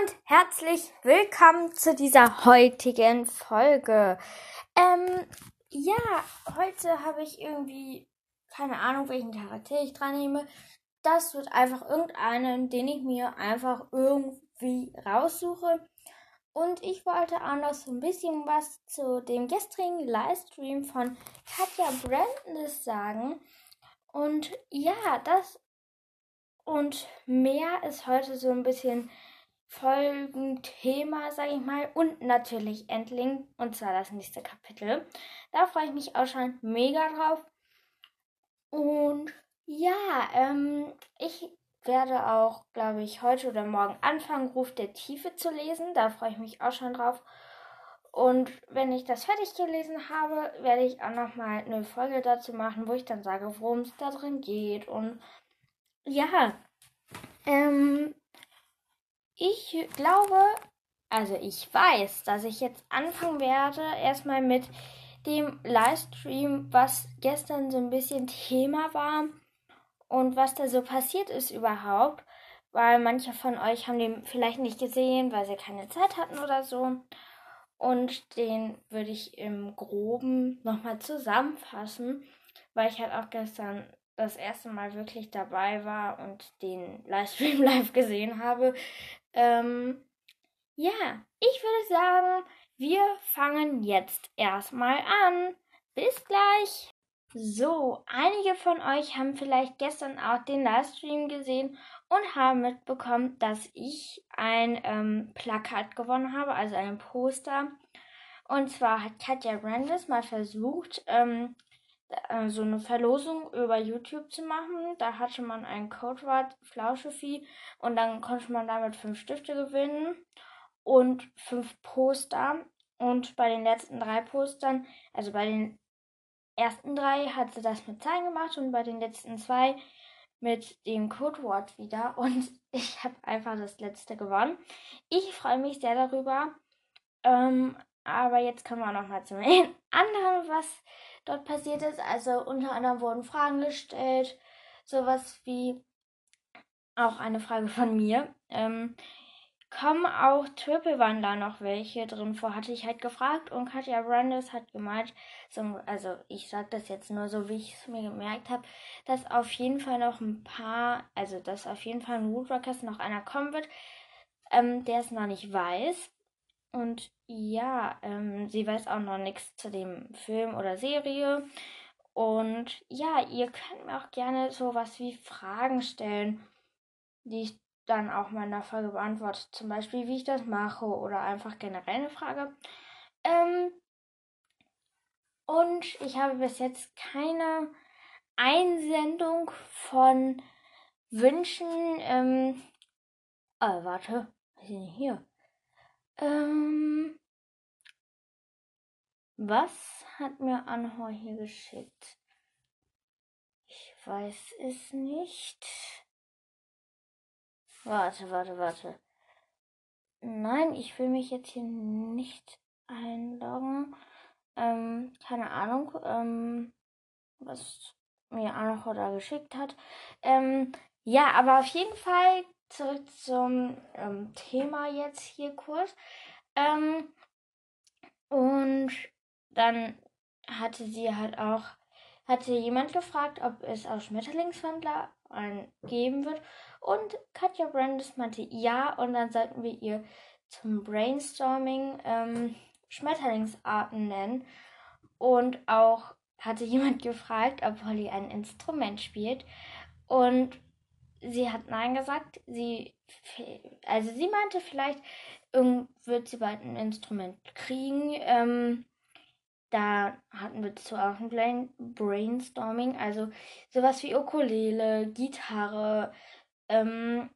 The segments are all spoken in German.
und herzlich willkommen zu dieser heutigen Folge. Ähm, ja, heute habe ich irgendwie keine Ahnung, welchen Charakter ich dran nehme. Das wird einfach irgendeinen, den ich mir einfach irgendwie raussuche. Und ich wollte auch noch so ein bisschen was zu dem gestrigen Livestream von Katja Brandis sagen. Und ja, das und mehr ist heute so ein bisschen Folgenthema, sage ich mal. Und natürlich Endling, und zwar das nächste Kapitel. Da freue ich mich auch schon mega drauf. Und ja, ähm, ich werde auch, glaube ich, heute oder morgen anfangen, Ruf der Tiefe zu lesen. Da freue ich mich auch schon drauf. Und wenn ich das fertig gelesen habe, werde ich auch nochmal eine Folge dazu machen, wo ich dann sage, worum es da drin geht. Und ja, ähm, ich glaube, also ich weiß, dass ich jetzt anfangen werde, erstmal mit dem Livestream, was gestern so ein bisschen Thema war und was da so passiert ist überhaupt, weil manche von euch haben den vielleicht nicht gesehen, weil sie keine Zeit hatten oder so. Und den würde ich im groben nochmal zusammenfassen, weil ich halt auch gestern das erste Mal wirklich dabei war und den Livestream live gesehen habe. Ähm, ja, ich würde sagen, wir fangen jetzt erstmal an. Bis gleich. So, einige von euch haben vielleicht gestern auch den Livestream gesehen und haben mitbekommen, dass ich ein ähm, Plakat gewonnen habe, also ein Poster. Und zwar hat Katja Brandes mal versucht, ähm, äh, so eine Verlosung über YouTube zu machen. Da hatte man ein Codewort Flauschevieh und dann konnte man damit fünf Stifte gewinnen und fünf Poster. Und bei den letzten drei Postern, also bei den ersten drei hat sie das mit Zahlen gemacht und bei den letzten zwei mit dem Codewort wieder. Und ich habe einfach das letzte gewonnen. Ich freue mich sehr darüber. Ähm, aber jetzt kommen wir auch noch mal zum anderen, was dort passiert ist. Also unter anderem wurden Fragen gestellt, sowas wie auch eine Frage von mir. Ähm, kommen auch Triple-Wandler noch welche drin vor, hatte ich halt gefragt und Katja Brandes hat gemeint, so, also ich sag das jetzt nur so, wie ich es mir gemerkt habe, dass auf jeden Fall noch ein paar, also dass auf jeden Fall in Woodrockers noch einer kommen wird, ähm, der es noch nicht weiß. Und ja, ähm, sie weiß auch noch nichts zu dem Film oder Serie. Und ja, ihr könnt mir auch gerne sowas wie Fragen stellen, die ich dann auch mal in der Folge beantworte. Zum Beispiel, wie ich das mache oder einfach generell eine Frage. Ähm, und ich habe bis jetzt keine Einsendung von Wünschen. Ähm, oh, warte, was ist denn hier? Ähm, was hat mir Anhor hier geschickt? Ich weiß es nicht. Warte, warte, warte. Nein, ich will mich jetzt hier nicht einloggen. Ähm, keine Ahnung, ähm, was mir Anhor da geschickt hat. Ähm, ja, aber auf jeden Fall zurück zum ähm, Thema jetzt hier kurz. Ähm, und dann hatte sie halt auch, hatte jemand gefragt, ob es auch Schmetterlingswandler geben wird. Und Katja Brandes meinte ja. Und dann sollten wir ihr zum Brainstorming ähm, Schmetterlingsarten nennen. Und auch hatte jemand gefragt, ob Holly ein Instrument spielt. Und sie hat Nein gesagt. Sie, also sie meinte vielleicht, wird sie bald ein Instrument kriegen. Ähm, da hatten wir zu auch ein Brainstorming, also sowas wie Ukulele, Gitarre, ähm,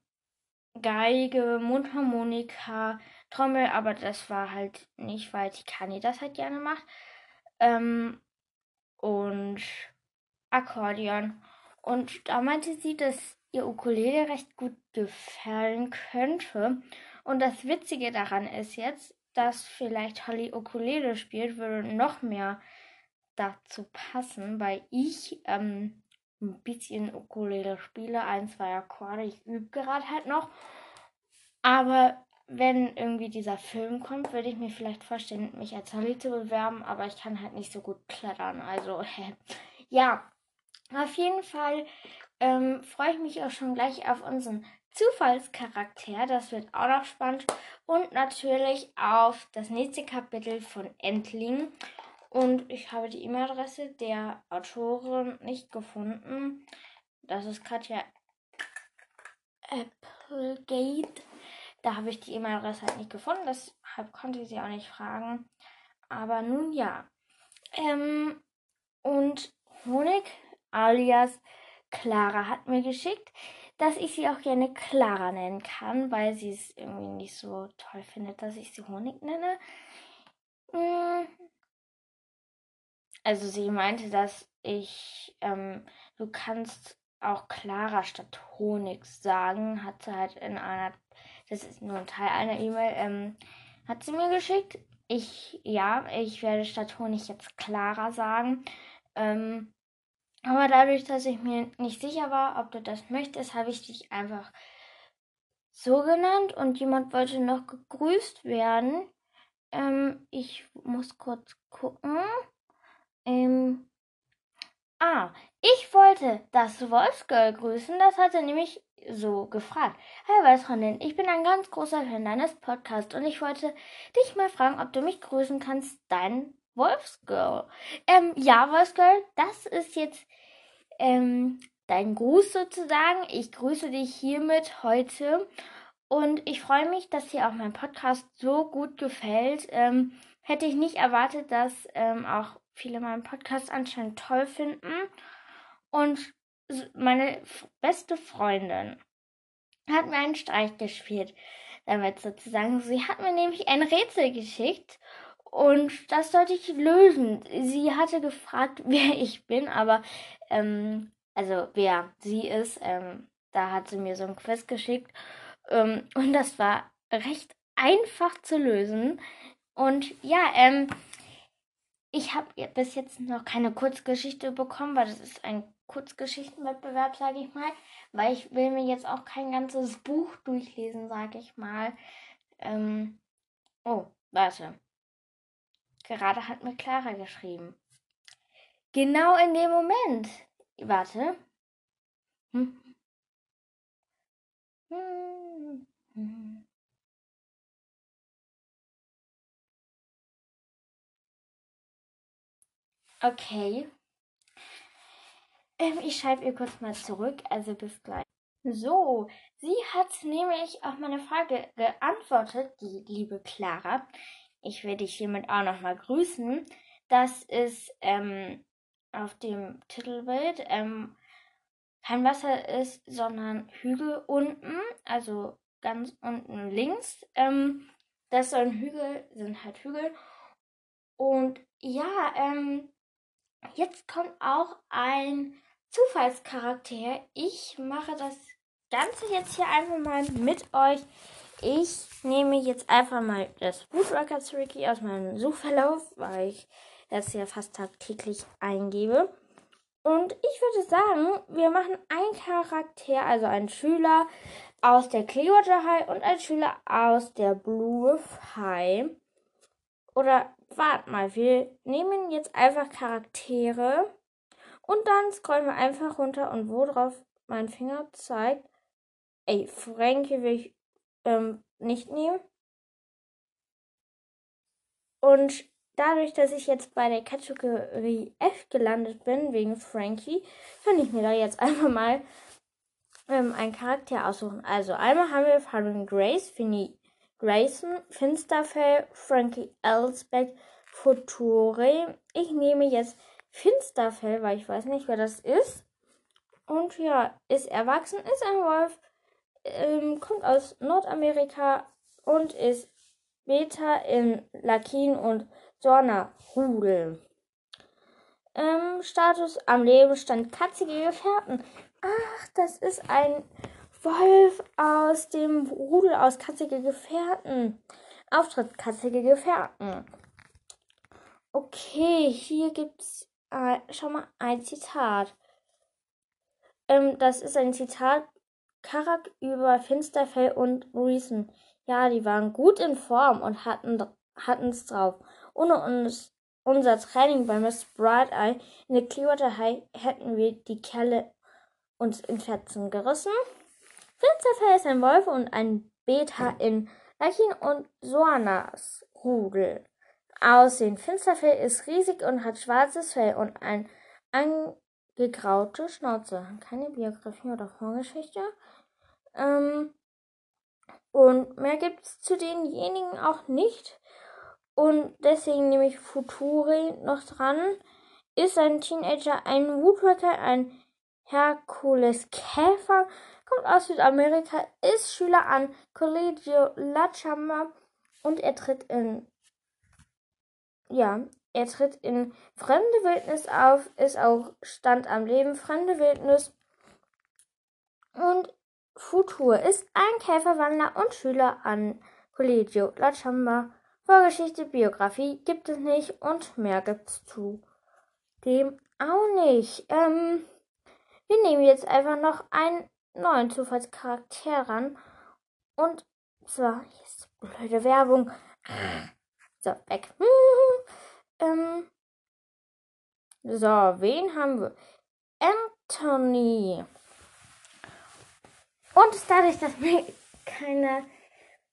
Geige, Mundharmonika, Trommel, aber das war halt nicht, weil Tikani das halt gerne macht. Ähm, und Akkordeon. Und da meinte sie, dass ihr Ukulele recht gut gefallen könnte. Und das Witzige daran ist jetzt, dass vielleicht Holly Ukulele spielt, würde noch mehr dazu passen, weil ich ähm, ein bisschen Ukulele spiele, ein, zwei Akkorde. Ich übe gerade halt noch. Aber wenn irgendwie dieser Film kommt, würde ich mir vielleicht vorstellen, mich als Holly zu bewerben, aber ich kann halt nicht so gut klettern. Also, ja, auf jeden Fall ähm, freue ich mich auch schon gleich auf unseren Zufallscharakter. Das wird auch noch spannend. Und natürlich auf das nächste Kapitel von Endling. Und ich habe die E-Mail-Adresse der Autorin nicht gefunden. Das ist Katja Applegate. Da habe ich die E-Mail-Adresse halt nicht gefunden, deshalb konnte ich sie auch nicht fragen. Aber nun ja. Ähm, und Honig alias Clara hat mir geschickt, dass ich sie auch gerne Clara nennen kann, weil sie es irgendwie nicht so toll findet, dass ich sie Honig nenne. Hm. Also sie meinte, dass ich, ähm, du kannst auch Clara statt Honig sagen, hat sie halt in einer das ist nur ein Teil einer E-Mail, ähm, hat sie mir geschickt. Ich, ja, ich werde statt Honig jetzt Clara sagen. Ähm, aber dadurch, dass ich mir nicht sicher war, ob du das möchtest, habe ich dich einfach so genannt und jemand wollte noch gegrüßt werden. Ähm, ich muss kurz gucken. Ähm, ah, ich wollte das Wolfsgirl grüßen. Das hat er nämlich so gefragt. Hi Weißfreundin, ich bin ein ganz großer Fan deines Podcasts und ich wollte dich mal fragen, ob du mich grüßen kannst, dein Wolfsgirl. Ähm, ja, Wolfsgirl, das ist jetzt ähm, dein Gruß sozusagen. Ich grüße dich hiermit heute und ich freue mich, dass dir auch mein Podcast so gut gefällt. Ähm, hätte ich nicht erwartet, dass ähm, auch viele meinen Podcast anscheinend toll finden. Und meine beste Freundin hat mir einen Streich gespielt. Damit sozusagen. Sie hat mir nämlich ein Rätsel geschickt und das sollte ich lösen. Sie hatte gefragt, wer ich bin, aber ähm, also wer sie ist. Ähm, da hat sie mir so ein Quiz geschickt ähm, und das war recht einfach zu lösen. Und ja, ähm, ich habe bis jetzt noch keine Kurzgeschichte bekommen, weil das ist ein Kurzgeschichtenwettbewerb, sage ich mal, weil ich will mir jetzt auch kein ganzes Buch durchlesen, sage ich mal. Ähm, oh, warte. Gerade hat mir Clara geschrieben. Genau in dem Moment. Warte. Hm. Hm. Okay. Ähm, ich schreibe ihr kurz mal zurück, also bis gleich. So, sie hat nämlich auf meine Frage geantwortet, die liebe Clara. Ich werde dich hiermit auch nochmal grüßen. Das ist ähm, auf dem Titelbild ähm, kein Wasser ist, sondern Hügel unten, also ganz unten links. Ähm, das sollen Hügel, sind halt Hügel. Und ja, ähm, jetzt kommt auch ein Zufallscharakter. Ich mache das Ganze jetzt hier einfach mal mit euch. Ich nehme jetzt einfach mal das Woodworkers Ricky aus meinem Suchverlauf, weil ich das ja fast tagtäglich eingebe. Und ich würde sagen, wir machen einen Charakter, also einen Schüler aus der Clearwater High und einen Schüler aus der Blue High. Oder warte mal, wir nehmen jetzt einfach Charaktere und dann scrollen wir einfach runter und wo drauf mein Finger zeigt. Ey, Frankie will ich ähm, nicht nehmen. Und dadurch, dass ich jetzt bei der Kategorie F gelandet bin, wegen Frankie, kann ich mir da jetzt einfach mal ähm, einen Charakter aussuchen. Also einmal haben wir Farin Grace, Finny Grayson, Finsterfell, Frankie Elsbeck, Future. Ich nehme jetzt Finsterfell, weil ich weiß nicht, wer das ist. Und ja, ist erwachsen, ist ein Wolf, ähm, kommt aus Nordamerika und ist Beta in Lakin und Dorna Rudel. Ähm, Status am Leben stand katzige Gefährten. Ach, das ist ein Wolf aus dem Rudel aus katzige Gefährten. Auftritt katzige Gefährten. Okay, hier gibt's äh, schau mal, ein Zitat. Ähm, das ist ein Zitat Karak über Finsterfell und Reason. Ja, die waren gut in Form und hatten es drauf. Ohne uns, unser Training bei Miss Bright Eye in der Clearwater High hätten wir die Kerle uns in Fetzen gerissen. Finsterfell ist ein Wolf und ein Beta in Lakin und Soanas Rudel. Aussehen. Finsterfell ist riesig und hat schwarzes Fell und ein angegraute Schnauze. Keine Biografie oder Vorgeschichte. Ähm, und mehr gibt es zu denjenigen auch nicht. Und deswegen nehme ich Futuri noch dran. Ist ein Teenager, ein Woodpecker, ein Herkules Käfer, kommt aus Südamerika, ist Schüler an Collegio La Chamba und er tritt in ja, er tritt in fremde Wildnis auf, ist auch Stand am Leben, fremde Wildnis und Futur ist ein Käferwandler und Schüler an Collegio La Chamba. Vorgeschichte, Biografie gibt es nicht und mehr gibt's zu dem auch nicht. Ähm, wir nehmen jetzt einfach noch einen neuen Zufallscharakter ran und zwar, hier ist blöde Werbung. So, weg. ähm, so, wen haben wir? Anthony. Und dadurch, dass mir keiner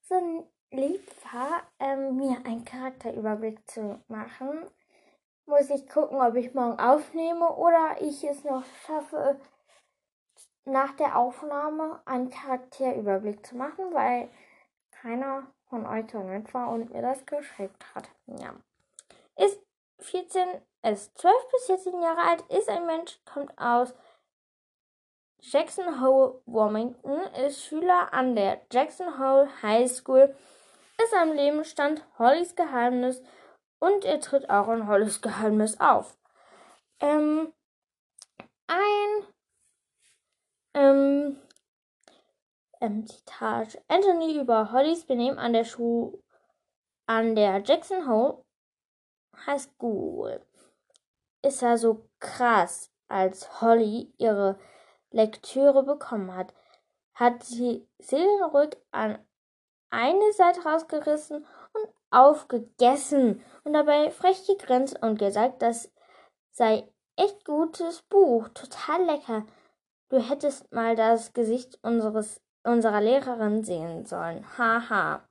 so lieb war, ähm, mir einen Charakterüberblick zu machen, muss ich gucken, ob ich morgen aufnehme oder ich es noch schaffe, nach der Aufnahme einen Charakterüberblick zu machen, weil keiner von euch so nett war und mir das geschickt hat. Ja. Ist 14, ist 12 bis 14 Jahre alt, ist ein Mensch, kommt aus Jackson Hole Wilmington ist Schüler an der Jackson Hole High School, ist am Leben stand Hollys Geheimnis und er tritt auch in Hollys Geheimnis auf. Ähm, ein ähm, ähm, Zitat Anthony über Hollys Benehmen an der Schule an der Jackson Hole High School. Ist er so krass, als Holly ihre Lektüre bekommen hat, hat sie seelenruhig an eine Seite rausgerissen und aufgegessen und dabei frech gegrinst und gesagt, das sei echt gutes Buch, total lecker. Du hättest mal das Gesicht unseres, unserer Lehrerin sehen sollen. Haha.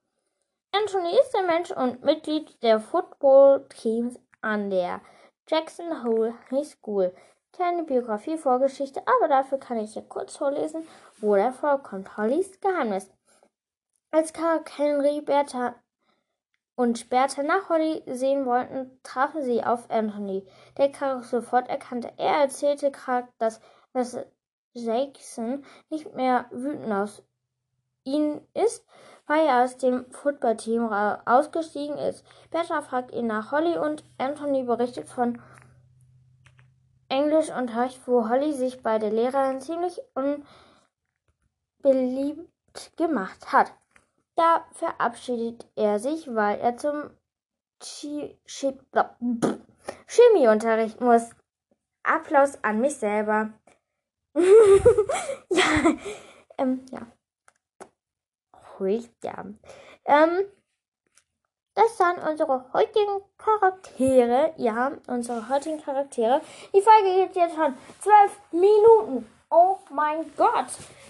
Anthony ist ein Mensch und Mitglied der Football-Teams an der Jackson Hole High School kleine Biografie, Vorgeschichte, aber dafür kann ich hier kurz vorlesen, wo der vorkommt. Hollys Geheimnis. Als Karl Henry, Bertha und Bertha nach Holly sehen wollten, trafen sie auf Anthony, der Karl sofort erkannte. Er erzählte Karl, dass, dass Jackson nicht mehr wütend auf ihn ist, weil er aus dem Footballteam ausgestiegen ist. Bertha fragt ihn nach Holly und Anthony berichtet von Englischunterricht, wo Holly sich bei der Lehrerin ziemlich unbeliebt gemacht hat. Da verabschiedet er sich, weil er zum Chemieunterricht muss. Applaus an mich selber. ja, ähm, ja. Ja. Ähm, das waren unsere heutigen Charaktere. Ja, unsere heutigen Charaktere. Die Folge geht jetzt schon zwölf Minuten. Oh mein Gott.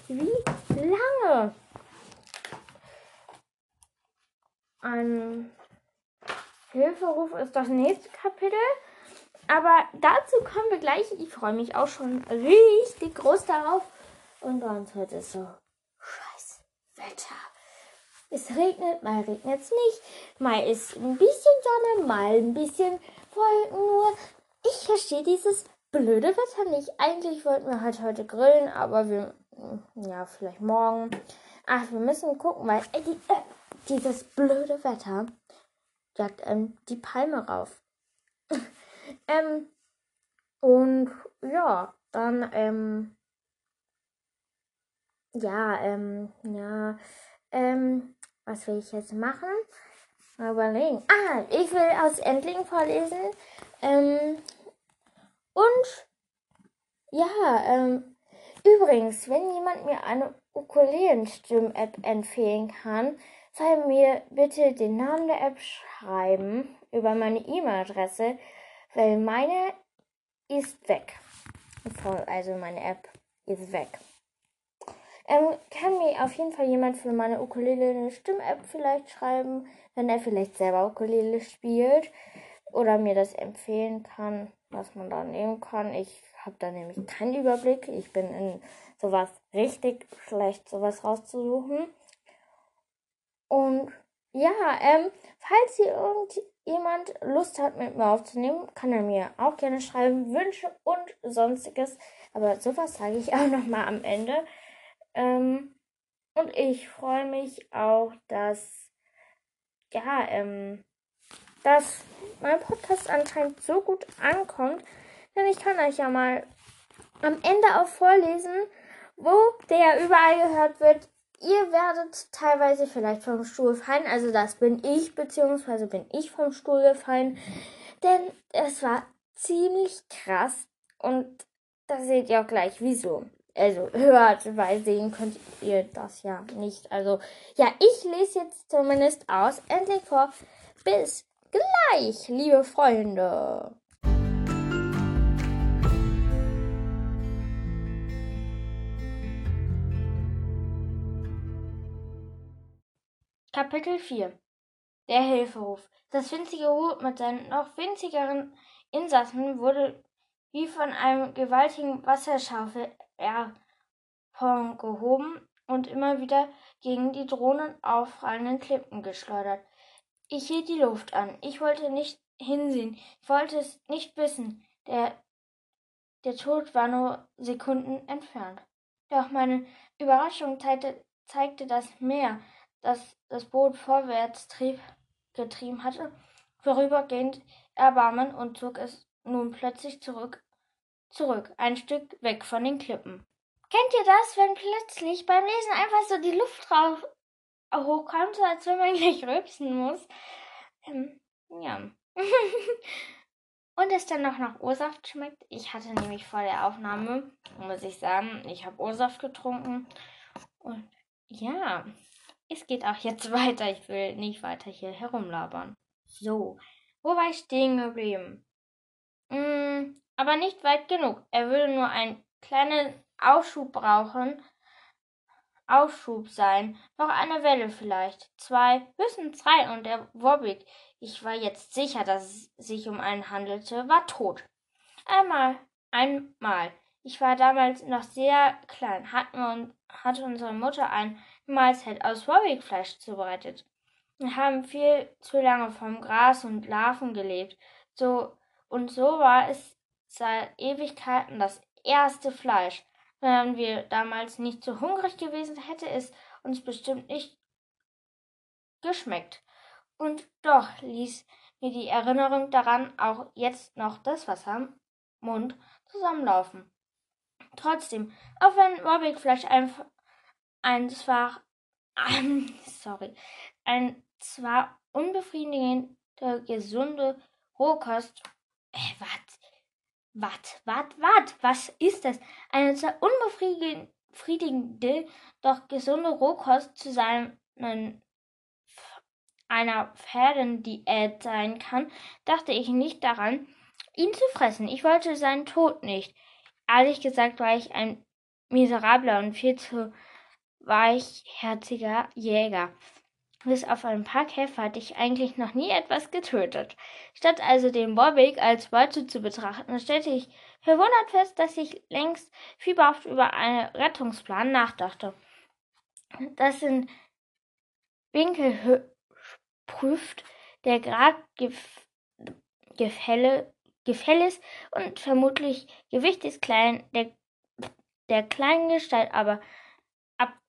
Wie lange? Ein Hilferuf ist das nächste Kapitel. Aber dazu kommen wir gleich. Ich freue mich auch schon richtig groß darauf. Und bei uns heute ist so scheiß Wetter. Es regnet, mal regnet es nicht. Mal ist ein bisschen Sonne, mal ein bisschen Wolken nur. Ich verstehe dieses blöde Wetter nicht. Eigentlich wollten wir halt heute grillen, aber wir, ja, vielleicht morgen. Ach, wir müssen gucken, weil äh, die, äh, dieses blöde Wetter jagt ähm, die Palme rauf. ähm, und ja, dann, ähm, ja, ähm, ja, ähm, was will ich jetzt machen? Mal überlegen. Ah, ich will aus Endling vorlesen. Ähm, und ja, ähm, übrigens, wenn jemand mir eine Ukulelen-Stimm-App empfehlen kann, soll mir bitte den Namen der App schreiben über meine E-Mail-Adresse, weil meine ist weg. Also meine App ist weg. Ähm, kann mir auf jeden Fall jemand für meine Ukulele eine Stimm-App vielleicht schreiben, wenn er vielleicht selber Ukulele spielt oder mir das empfehlen kann, was man da nehmen kann. Ich habe da nämlich keinen Überblick. Ich bin in sowas richtig schlecht, sowas rauszusuchen. Und ja, ähm, falls hier irgendjemand Lust hat, mit mir aufzunehmen, kann er mir auch gerne schreiben, Wünsche und sonstiges. Aber sowas sage ich auch nochmal am Ende. Ähm, und ich freue mich auch, dass, ja, ähm, dass mein Podcast anscheinend so gut ankommt. Denn ich kann euch ja mal am Ende auch vorlesen, wo der überall gehört wird. Ihr werdet teilweise vielleicht vom Stuhl fallen. Also das bin ich, beziehungsweise bin ich vom Stuhl gefallen. Denn es war ziemlich krass. Und da seht ihr auch gleich, wieso. Also hört, weil sehen könnt ihr das ja nicht. Also ja, ich lese jetzt zumindest aus. Endlich vor. Bis gleich, liebe Freunde. Kapitel 4 Der Hilferuf. Das winzige Boot mit seinen noch winzigeren Insassen wurde wie von einem gewaltigen Wasserschaufel gehoben und immer wieder gegen die drohenden auffallenden Klippen geschleudert. Ich hielt die Luft an. Ich wollte nicht hinsehen. Ich wollte es nicht wissen. Der, der Tod war nur Sekunden entfernt. Doch meine Überraschung zeigte, zeigte das Meer das das Boot vorwärts trieb, getrieben hatte, vorübergehend Erbarmen und zog es nun plötzlich zurück, zurück, ein Stück weg von den Klippen. Kennt ihr das, wenn plötzlich beim Lesen einfach so die Luft drauf hochkommt, so als wenn man gleich rülpsen muss? Ähm, ja. und es dann noch nach O-Saft schmeckt. Ich hatte nämlich vor der Aufnahme, muss ich sagen, ich habe O-Saft getrunken. Und ja, es geht auch jetzt weiter. Ich will nicht weiter hier herumlabern. So, wo war ich stehen geblieben? Mm, aber nicht weit genug. Er würde nur einen kleinen Aufschub brauchen. Aufschub sein. Noch eine Welle vielleicht. Zwei, höchstens drei und der Wobbig, ich war jetzt sicher, dass es sich um einen handelte, war tot. Einmal, einmal. Ich war damals noch sehr klein, hatten hatte unsere Mutter ein Mahlzeit aus Warwick-Fleisch zubereitet. Wir haben viel zu lange vom Gras und Larven gelebt. So und so war es seit Ewigkeiten das erste Fleisch. Wären wir damals nicht so hungrig gewesen, hätte es uns bestimmt nicht geschmeckt. Und doch ließ mir die Erinnerung daran auch jetzt noch das Wasser im Mund zusammenlaufen. Trotzdem, auch wenn Warwick-Fleisch einfach ein zwar, ähm, sorry, ein zwar unbefriedigende, gesunde Rohkost, äh, wat, wat, wat, wat, was ist das? Eine zwar unbefriedigende, doch gesunde Rohkost zu seinen einer Pferdendiät sein kann, dachte ich nicht daran, ihn zu fressen. Ich wollte seinen Tod nicht. Ehrlich gesagt war ich ein miserabler und viel zu weichherziger Jäger. Bis auf ein paar Käfer hatte ich eigentlich noch nie etwas getötet. Statt also den Bobbig als Beute zu betrachten, stellte ich verwundert fest, dass ich längst fieberhaft über einen Rettungsplan nachdachte. Das in Winkel prüft, der Grad gef Gefälle, Gefälles und vermutlich Gewicht des kleinen, der, der kleinen Gestalt aber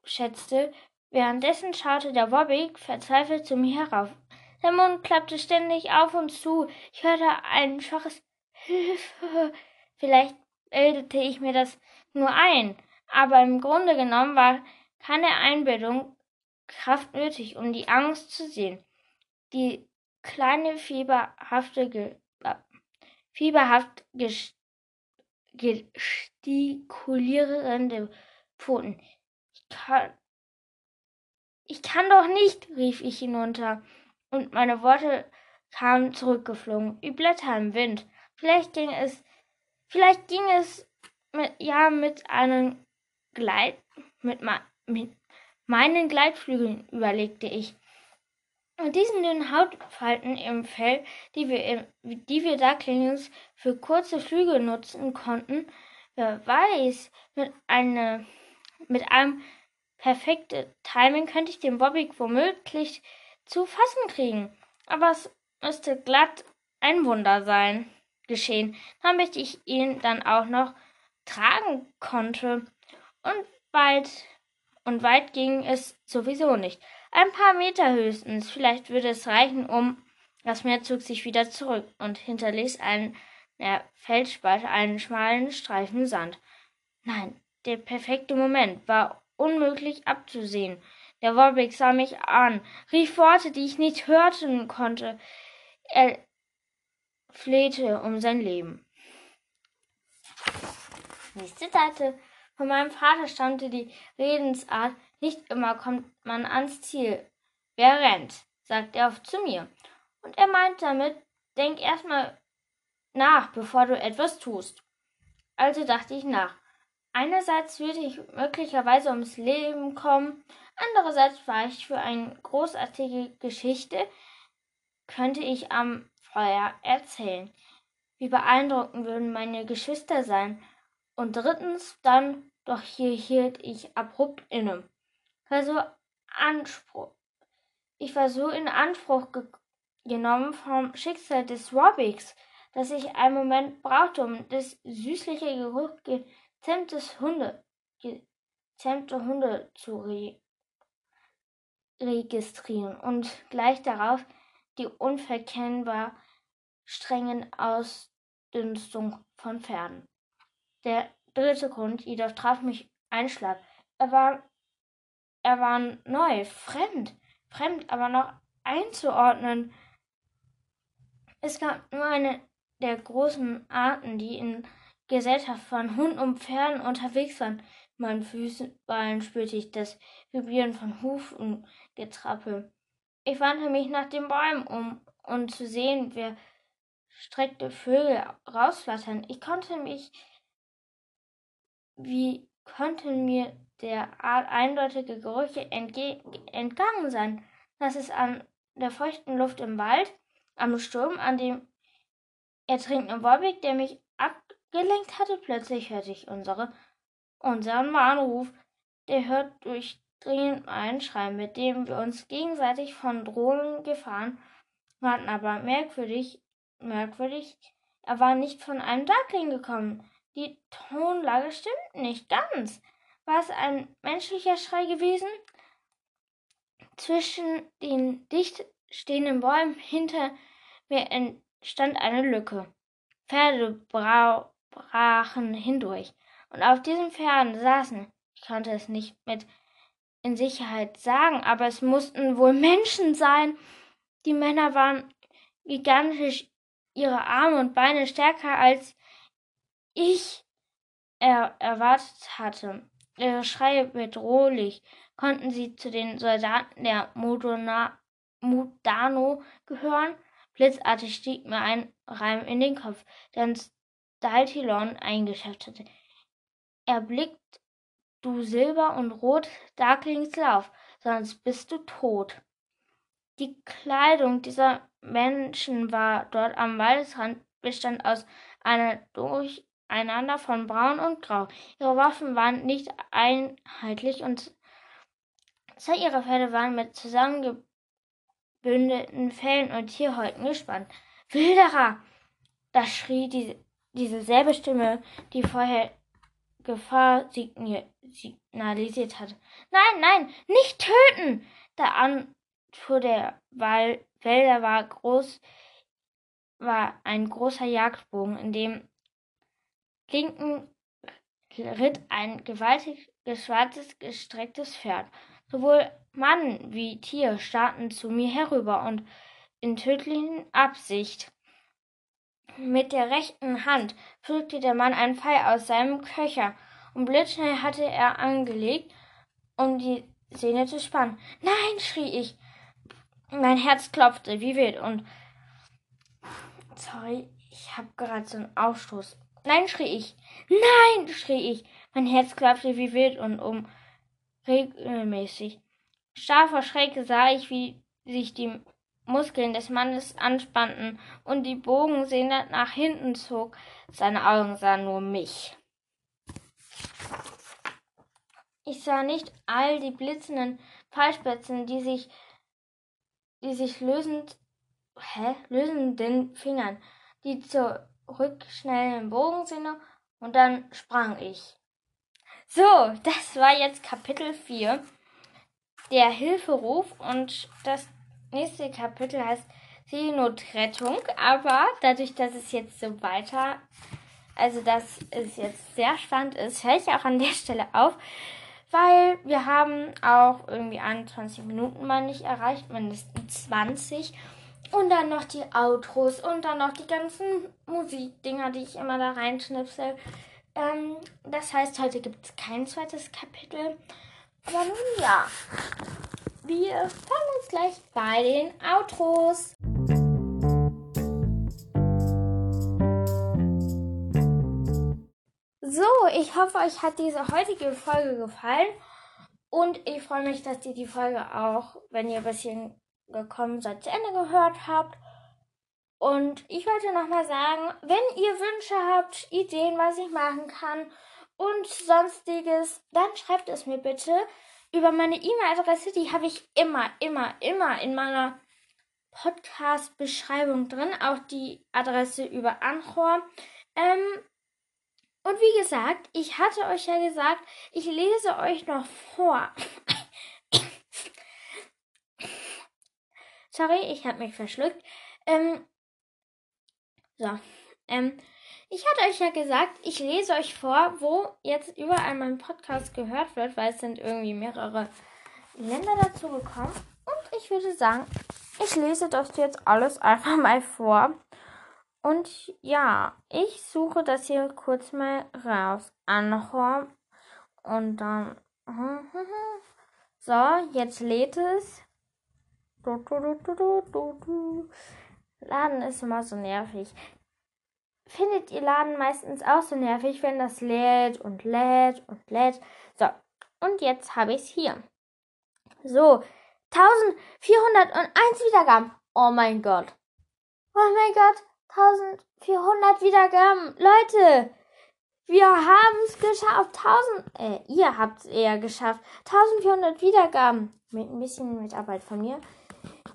schätzte. Währenddessen schaute der Wobbig verzweifelt zu mir herauf. Sein Mund klappte ständig auf und zu. Ich hörte ein schwaches Hilfe. Vielleicht bildete ich mir das nur ein, aber im Grunde genommen war keine Einbildung Kraft nötig, um die Angst zu sehen. Die kleine fieberhafte, ge fieberhaft gestikulierende Pfoten kann, Ich kann doch nicht, rief ich hinunter, und meine Worte kamen zurückgeflogen, wie Blätter im Wind. Vielleicht ging es, vielleicht ging es mit, ja mit einem Gleit, mit, mit meinen Gleitflügeln, überlegte ich. Und diesen dünnen Hautfalten im Fell, die wir, die wir Ducklings für kurze Flüge nutzen konnten, wer weiß, mit, eine, mit einem perfekten Timing könnte ich den Bobby womöglich zu fassen kriegen. Aber es müsste glatt ein Wunder sein geschehen, damit ich ihn dann auch noch tragen konnte. Und weit und weit ging es sowieso nicht. Ein paar Meter höchstens. Vielleicht würde es reichen, um. Das Meer zog sich wieder zurück und hinterließ einen der Felsspalte einen schmalen Streifen Sand. Nein, der perfekte Moment war unmöglich abzusehen. Der Warwick sah mich an, rief Worte, die ich nicht hören konnte. Er flehte um sein Leben. Nächste Seite. Von meinem Vater stammte die Redensart, nicht immer kommt man ans Ziel. Wer rennt? sagt er oft zu mir. Und er meint damit, denk erstmal nach, bevor du etwas tust. Also dachte ich nach. Einerseits würde ich möglicherweise ums Leben kommen, andererseits war ich für eine großartige Geschichte, könnte ich am Feuer erzählen. Wie beeindruckend würden meine Geschwister sein, und drittens dann, doch hier hielt ich abrupt inne. War so Anspruch. Ich war so in Anspruch ge genommen vom Schicksal des Robbicks, dass ich einen Moment brauchte, um das süßliche Geruch gezähmtes Hunde, gezähmte Hunde zu re registrieren und gleich darauf die unverkennbar strengen Ausdünstung von Pferden. Der dritte Grund jedoch traf mich ein Schlag. Er war, er war neu, fremd, fremd, aber noch einzuordnen. Es gab nur eine der großen Arten, die in Gesellschaft von Hunden und Pferden unterwegs waren. In meinen Füßballen spürte ich das Vibrieren von Hufen Getrappel. Ich wandte mich nach den Bäumen um, um zu sehen, wer streckte Vögel rausflattern. Ich konnte mich wie konnten mir der eindeutige Gerüche entgangen sein, dass es an der feuchten Luft im Wald, am Sturm, an dem ertrinkenden Wolwig, der mich abgelenkt hatte, plötzlich hörte ich unsere, unseren Warnruf, der hört durchdringend einen Schrei, mit dem wir uns gegenseitig von drohenden Gefahren warten, aber merkwürdig, merkwürdig, er war nicht von einem Darkling gekommen, die Tonlage stimmt nicht ganz. War es ein menschlicher Schrei gewesen? Zwischen den dicht stehenden Bäumen hinter mir entstand eine Lücke. Pferde bra brachen hindurch, und auf diesen Pferden saßen, ich konnte es nicht mit in Sicherheit sagen, aber es mussten wohl Menschen sein. Die Männer waren gigantisch, ihre Arme und Beine stärker als ich er erwartet hatte. Ihre Schreie bedrohlich konnten sie zu den Soldaten der Modona, Mudano gehören. Blitzartig stieg mir ein Reim in den Kopf, der Staltilon eingeschafft hatte. Erblickt du Silber und Rot Darklings Lauf, sonst bist du tot. Die Kleidung dieser Menschen war dort am Waldesrand bestand aus einer durch einander von Braun und Grau. Ihre Waffen waren nicht einheitlich und zwei ihrer Pferde waren mit zusammengebündelten Fellen und Tierhäuten gespannt. Wilderer! Das schrie die, diese selbe Stimme, die vorher Gefahr signalisiert hatte. Nein, nein, nicht töten! Der Anfuhr der Wälder war groß, war ein großer Jagdbogen, in dem linken ritt ein gewaltig schwarzes, gestrecktes Pferd. Sowohl Mann wie Tier starrten zu mir herüber und in tödlichen Absicht. Mit der rechten Hand pflückte der Mann einen Pfeil aus seinem Köcher, und blitzschnell hatte er angelegt, um die Sehne zu spannen. Nein, schrie ich. Mein Herz klopfte wie wild und. Sorry, ich habe gerade so einen Aufstoß. Nein, schrie ich. Nein, schrie ich. Mein Herz klopfte wie wild und um regelmäßig. Starr vor Schreck sah ich, wie sich die Muskeln des Mannes anspannten und die Bogensehne nach hinten zog. Seine Augen sahen nur mich. Ich sah nicht all die blitzenden Pfeilspitzen, die sich, die sich lösend, hä, lösenden Fingern, die zurückschnellen Bogensehne und dann sprang ich. So, das war jetzt Kapitel 4, der Hilferuf und das nächste Kapitel heißt Seenotrettung, aber dadurch, dass es jetzt so weiter, also dass es jetzt sehr spannend ist, höre ich auch an der Stelle auf, weil wir haben auch irgendwie 21 Minuten mal nicht erreicht, mindestens 20. Und dann noch die Outros und dann noch die ganzen Musikdinger, die ich immer da reinschnipsel. Ähm, das heißt, heute gibt es kein zweites Kapitel. Aber nun ja. Wir fangen uns gleich bei den Outros. So, ich hoffe, euch hat diese heutige Folge gefallen. Und ich freue mich, dass ihr die Folge auch, wenn ihr ein bisschen gekommen seid, zu Ende gehört habt. Und ich wollte nochmal sagen, wenn ihr Wünsche habt, Ideen, was ich machen kann und sonstiges, dann schreibt es mir bitte über meine E-Mail-Adresse, die habe ich immer, immer, immer in meiner Podcast-Beschreibung drin. Auch die Adresse über Anchor. Ähm, und wie gesagt, ich hatte euch ja gesagt, ich lese euch noch vor. Sorry, ich habe mich verschluckt. Ähm, so. Ähm, ich hatte euch ja gesagt, ich lese euch vor, wo jetzt überall mein Podcast gehört wird, weil es sind irgendwie mehrere Länder dazu gekommen. Und ich würde sagen, ich lese das jetzt alles einfach mal vor. Und ja, ich suche das hier kurz mal raus. Anhor. Und dann. So, jetzt lädt es. Laden ist immer so nervig findet ihr Laden meistens auch so nervig, wenn das lädt und lädt und lädt. So, und jetzt habe ich es hier. So, 1401 Wiedergaben. Oh mein Gott. Oh mein Gott, 1400 Wiedergaben. Leute, wir haben es geschafft. 1000, äh, ihr habt es eher geschafft. 1400 Wiedergaben. Mit ein bisschen Mitarbeit von mir.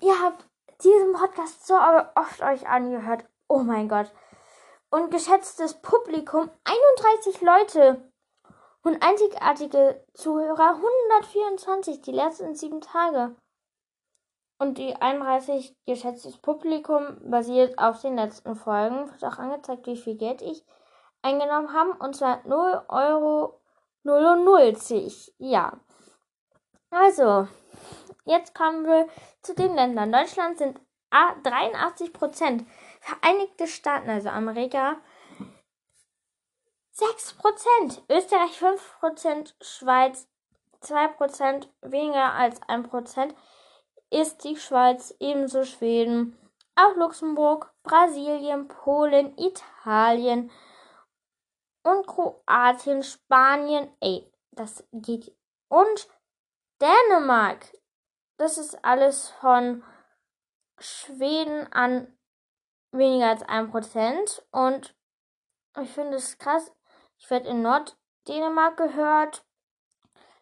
Ihr habt diesen Podcast so oft euch angehört. Oh mein Gott und geschätztes Publikum 31 Leute und einzigartige Zuhörer 124 die letzten sieben Tage. Und die 31 geschätztes Publikum basiert auf den letzten Folgen, wird auch angezeigt, wie viel Geld ich eingenommen habe, und zwar 0 Euro 0,0. Ja. Also, jetzt kommen wir zu den Ländern. Deutschland sind 83 Prozent. Vereinigte Staaten, also Amerika, 6%, Österreich 5%, Schweiz 2%, weniger als 1% ist die Schweiz, ebenso Schweden, auch Luxemburg, Brasilien, Polen, Italien und Kroatien, Spanien, ey, das geht. Und Dänemark, das ist alles von Schweden an weniger als ein Prozent. Und ich finde es krass. Ich werde in Norddänemark gehört.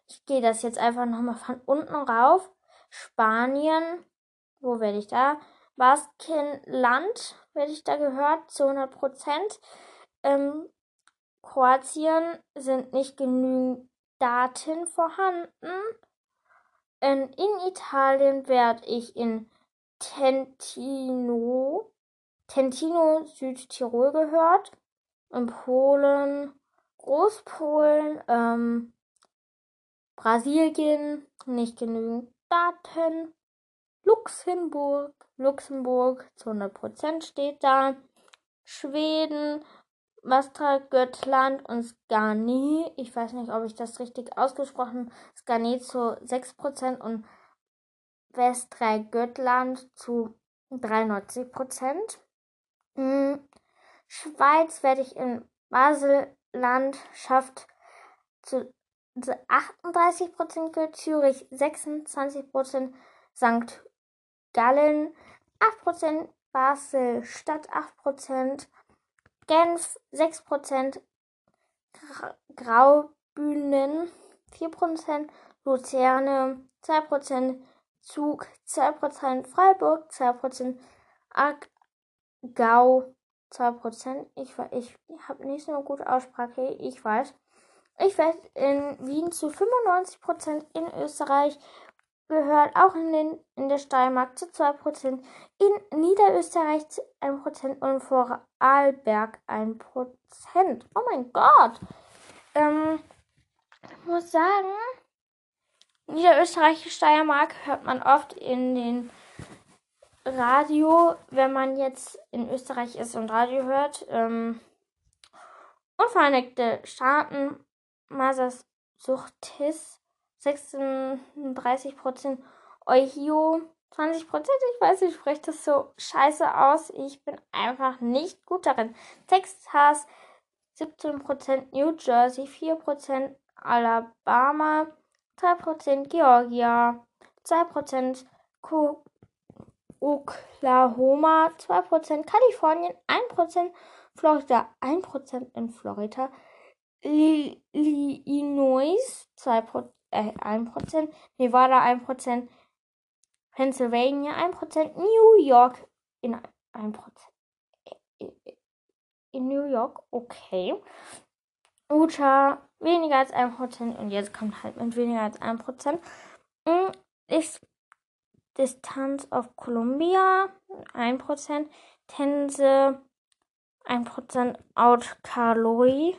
Ich gehe das jetzt einfach nochmal von unten rauf. Spanien, wo werde ich da? Baskenland werde ich da gehört, zu 100 Prozent. Ähm, Kroatien sind nicht genügend Daten vorhanden. In, in Italien werde ich in Tentino Tentino Südtirol gehört. In Polen, Großpolen, ähm, Brasilien, nicht genügend Daten. Luxemburg, Luxemburg zu 100% steht da. Schweden, Mastra, Göttland und Skani. Ich weiß nicht, ob ich das richtig ausgesprochen habe. Skani zu 6% und Westra Göttland zu 93%. Hm. Schweiz werde ich in Basellandschaft zu 38% gehört, Zürich 26%, St. Gallen 8%, Basel Stadt 8%, Genf 6%, Graubünden 4%, Luzerne 2%, Zug 2%, Freiburg 2%, Aargau 2%. Ich, ich habe nicht so eine gute Aussprache, ich weiß. Ich werde in Wien zu 95%, in Österreich gehört auch in, den, in der Steiermark zu 2%, in Niederösterreich zu 1% und Vorarlberg 1%. Oh mein Gott! Ähm, ich muss sagen, Niederösterreich, Steiermark hört man oft in den Radio, wenn man jetzt in Österreich ist und Radio hört. Ähm, und Vereinigte Staaten, Massachusetts 36%, Ohio 20%. Ich weiß, ich spreche das so scheiße aus. Ich bin einfach nicht gut darin. Texas 17%, New Jersey 4%, Alabama 3%, Georgia 2%, Oklahoma 2%, Kalifornien 1%, Florida 1% in Florida, Illinois 2%, äh, 1%, Nevada 1%, Pennsylvania 1%, New York in 1%. In New York, okay. Utah weniger als 1% und jetzt kommt halt mit weniger als 1%. Ist Distanz of Columbia 1%, Tense 1%, Out Kaloi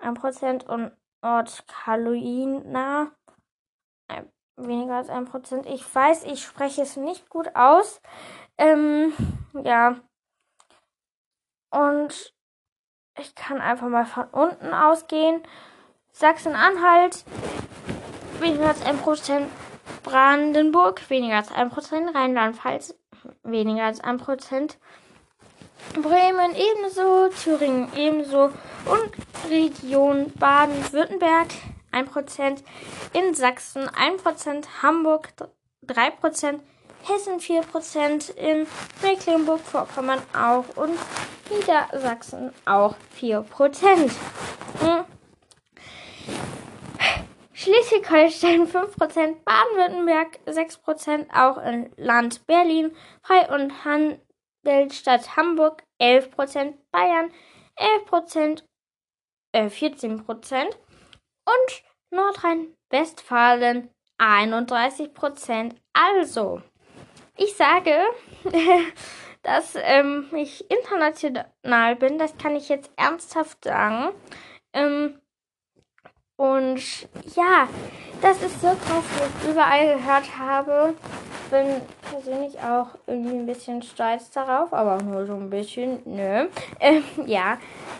1% und Ort Carolina weniger als 1%. Ich weiß, ich spreche es nicht gut aus. Ähm, ja. Und ich kann einfach mal von unten ausgehen. Sachsen-Anhalt weniger als 1%. Brandenburg weniger als 1%. Rheinland-Pfalz weniger als 1%. Bremen ebenso, Thüringen ebenso und Region Baden-Württemberg 1%, in Sachsen 1%, Hamburg 3%, Hessen 4%, in Mecklenburg-Vorpommern auch und Niedersachsen auch 4%. Hm. Schleswig-Holstein 5%, Baden-Württemberg 6%, auch in Land Berlin, Frei und Han Stadt Hamburg 11%, Bayern 11%, äh, 14% und Nordrhein-Westfalen 31%. Also, ich sage, dass ähm, ich international bin, das kann ich jetzt ernsthaft sagen. Ähm, und ja, das ist so krass, wie ich überall gehört habe. Bin persönlich auch irgendwie ein bisschen stolz darauf, aber nur so ein bisschen. Nö. Ähm, ja,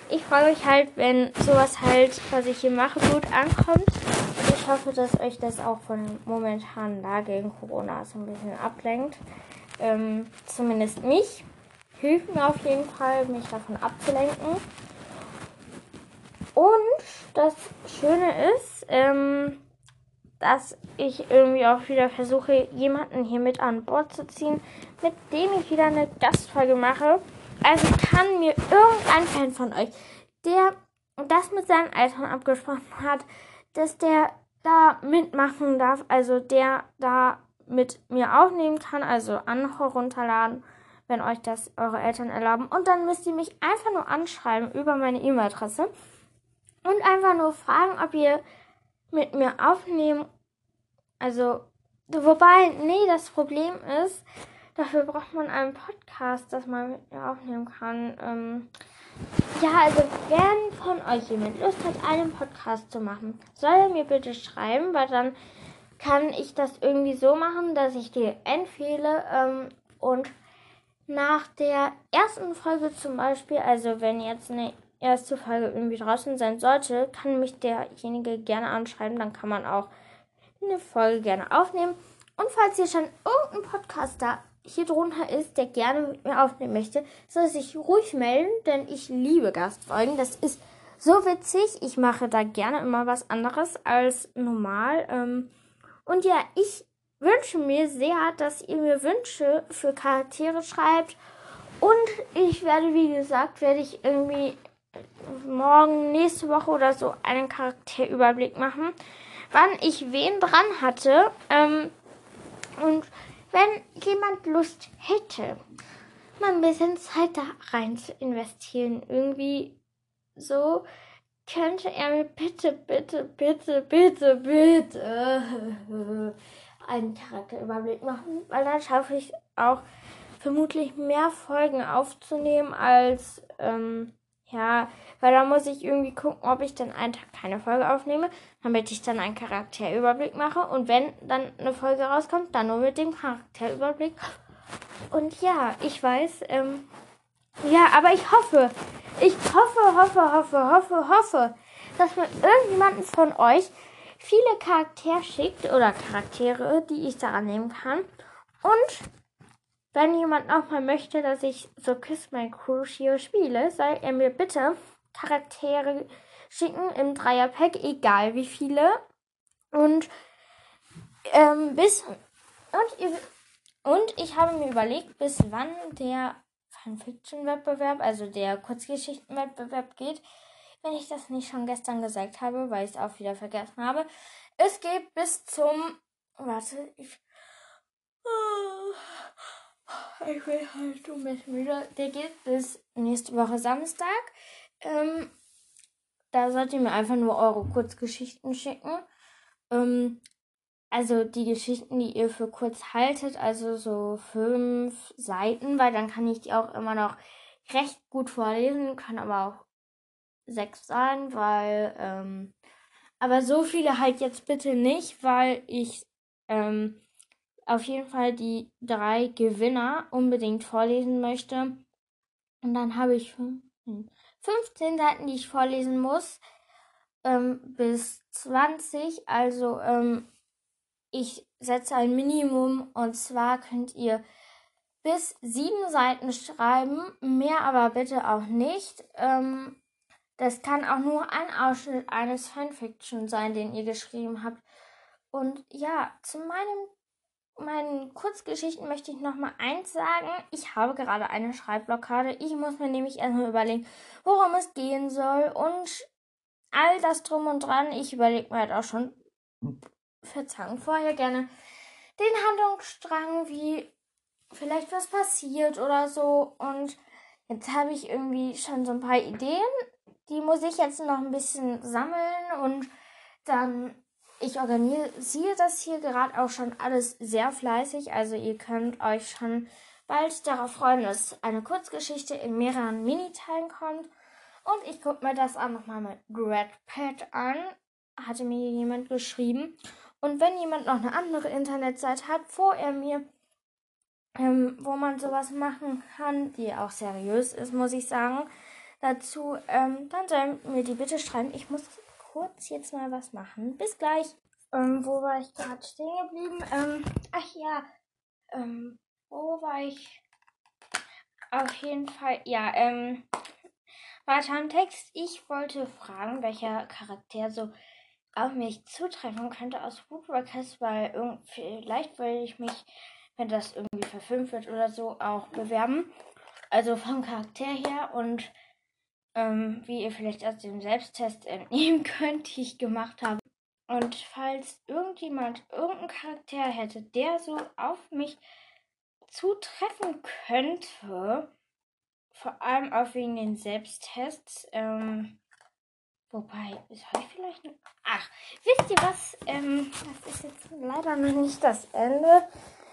ich freue mich halt, wenn sowas halt, was ich hier mache, gut ankommt. Und ich hoffe, dass euch das auch von momentanen Lage in Corona so ein bisschen ablenkt. Ähm, zumindest mich. Hilft mir auf jeden Fall, mich davon abzulenken. Das Schöne ist, ähm, dass ich irgendwie auch wieder versuche, jemanden hier mit an Bord zu ziehen, mit dem ich wieder eine Gastfolge mache. Also kann mir irgendein Fan von euch, der das mit seinen Eltern abgesprochen hat, dass der da mitmachen darf, also der da mit mir aufnehmen kann, also Anhör runterladen, wenn euch das eure Eltern erlauben. Und dann müsst ihr mich einfach nur anschreiben über meine E-Mail-Adresse und einfach nur fragen, ob ihr mit mir aufnehmen. Also, wobei, nee, das Problem ist, dafür braucht man einen Podcast, dass man mit mir aufnehmen kann. Ähm, ja, also, wenn von euch jemand Lust hat, einen Podcast zu machen, soll er mir bitte schreiben, weil dann kann ich das irgendwie so machen, dass ich dir empfehle ähm, und nach der ersten Folge zum Beispiel, also wenn jetzt eine erste Folge irgendwie draußen sein sollte, kann mich derjenige gerne anschreiben. Dann kann man auch eine Folge gerne aufnehmen. Und falls hier schon irgendein Podcaster hier drunter ist, der gerne mit mir aufnehmen möchte, soll sich ruhig melden, denn ich liebe Gastfolgen. Das ist so witzig. Ich mache da gerne immer was anderes als normal. Ähm, und ja, ich wünsche mir sehr, dass ihr mir Wünsche für Charaktere schreibt. Und ich werde, wie gesagt, werde ich irgendwie morgen, nächste Woche oder so einen Charakterüberblick machen, wann ich wen dran hatte. Ähm, und wenn jemand Lust hätte, mal ein bisschen Zeit da rein zu investieren, irgendwie so, könnte er mir bitte, bitte, bitte, bitte, bitte einen Charakterüberblick machen, weil dann schaffe ich auch vermutlich mehr Folgen aufzunehmen als, ähm, ja, weil da muss ich irgendwie gucken, ob ich dann einen Tag keine Folge aufnehme, damit ich dann einen Charakterüberblick mache und wenn dann eine Folge rauskommt, dann nur mit dem Charakterüberblick. Und ja, ich weiß, ähm, ja, aber ich hoffe, ich hoffe, hoffe, hoffe, hoffe, hoffe, dass mir irgendjemand von euch viele Charaktere schickt oder Charaktere, die ich daran nehmen kann. Und wenn jemand auch mal möchte, dass ich so Kiss My Crucio spiele, soll er mir bitte Charaktere schicken im Dreierpack, egal wie viele. Und ähm, bis und, und ich habe mir überlegt, bis wann der Fanfiction-Wettbewerb, also der Kurzgeschichten-Wettbewerb geht, wenn ich das nicht schon gestern gesagt habe, weil ich es auch wieder vergessen habe. Es geht bis zum. Warte, ich. Ich will halt du bist müde. Der geht bis nächste Woche Samstag. Ähm, da sollt ihr mir einfach nur eure Kurzgeschichten schicken. Ähm, also die Geschichten, die ihr für kurz haltet, also so fünf Seiten, weil dann kann ich die auch immer noch recht gut vorlesen, kann aber auch sechs sein, weil, ähm, aber so viele halt jetzt bitte nicht, weil ich ähm, auf jeden Fall die drei Gewinner unbedingt vorlesen möchte. Und dann habe ich 15 Seiten, die ich vorlesen muss, ähm, bis 20. Also ähm, ich setze ein Minimum und zwar könnt ihr bis sieben Seiten schreiben, mehr aber bitte auch nicht. Ähm, das kann auch nur ein Ausschnitt eines Fanfiction sein, den ihr geschrieben habt. Und ja, zu meinem, meinen Kurzgeschichten möchte ich noch mal eins sagen. Ich habe gerade eine Schreibblockade. Ich muss mir nämlich erstmal überlegen, worum es gehen soll und all das drum und dran. Ich überlege mir halt auch schon verzeihen vorher gerne den Handlungsstrang, wie vielleicht was passiert oder so. Und jetzt habe ich irgendwie schon so ein paar Ideen. Die muss ich jetzt noch ein bisschen sammeln und dann. Ich organisiere das hier gerade auch schon alles sehr fleißig. Also ihr könnt euch schon bald darauf freuen, dass eine Kurzgeschichte in mehreren Miniteilen kommt. Und ich gucke mir das auch nochmal mit Gradpad an. Hatte mir jemand geschrieben. Und wenn jemand noch eine andere Internetseite hat, wo er mir, ähm, wo man sowas machen kann, die auch seriös ist, muss ich sagen, dazu, ähm, dann soll mir die bitte schreiben. Ich muss kurz jetzt mal was machen. Bis gleich. Ähm, wo war ich gerade stehen geblieben? Ähm, ach ja, ähm, wo war ich? Auf jeden Fall, ja, ähm, weiter im Text. Ich wollte fragen, welcher Charakter so auf mich zutreffen könnte aus Woodworkers, weil vielleicht würde ich mich, wenn das irgendwie verfilmt wird oder so, auch bewerben. Also vom Charakter her und ähm, wie ihr vielleicht aus dem Selbsttest entnehmen könnt, die ich gemacht habe. Und falls irgendjemand irgendeinen Charakter hätte, der so auf mich zutreffen könnte, vor allem auch wegen den Selbsttests, ähm, Wobei, soll ich vielleicht noch. Ach, wisst ihr was? Ähm, das ist jetzt leider noch nicht das Ende